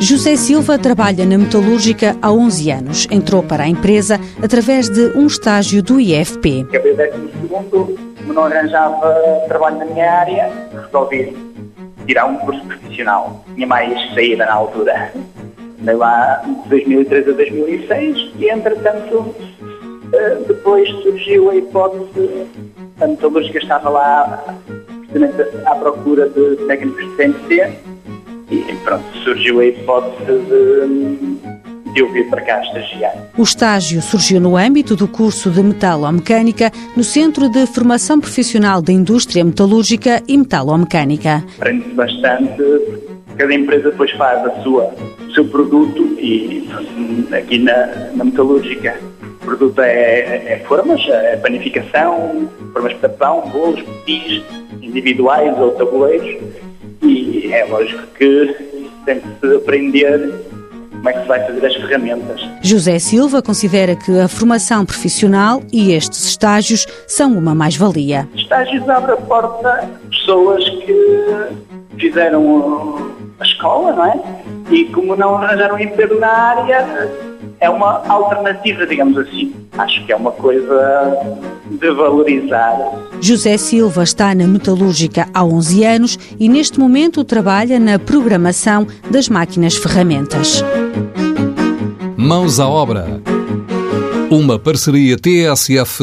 José Silva trabalha na metalúrgica há 11 anos. Entrou para a empresa através de um estágio do IFP. Acabei o segundo, como não arranjava trabalho na minha área, resolvi tirar um curso profissional. Tinha mais saída na altura. Andei lá de 2003 a 2006 e, entretanto, eh, depois surgiu a hipótese, a metalúrgica estava lá precisamente à procura de técnicos de CNC e pronto, surgiu a hipótese de, de eu vir para cá estagiar. O estágio surgiu no âmbito do curso de Metalomecânica no Centro de Formação Profissional da Indústria Metalúrgica e Metalomecânica. Aprende-se bastante, cada empresa depois faz a sua, o seu produto e aqui na, na metalúrgica o produto é, é formas, é panificação, formas para pão, bolos, petis, individuais ou tabuleiros e é lógico que tem que se aprender como é que se vai fazer as ferramentas. José Silva considera que a formação profissional e estes estágios são uma mais-valia. Estágios abrem a porta a pessoas que fizeram a escola, não é? E como não arranjaram emprego na área, é uma alternativa, digamos assim. Acho que é uma coisa de valorizar. José Silva está na metalúrgica há 11 anos e neste momento trabalha na programação das máquinas ferramentas. Mãos à obra. Uma parceria TSF-IEFP.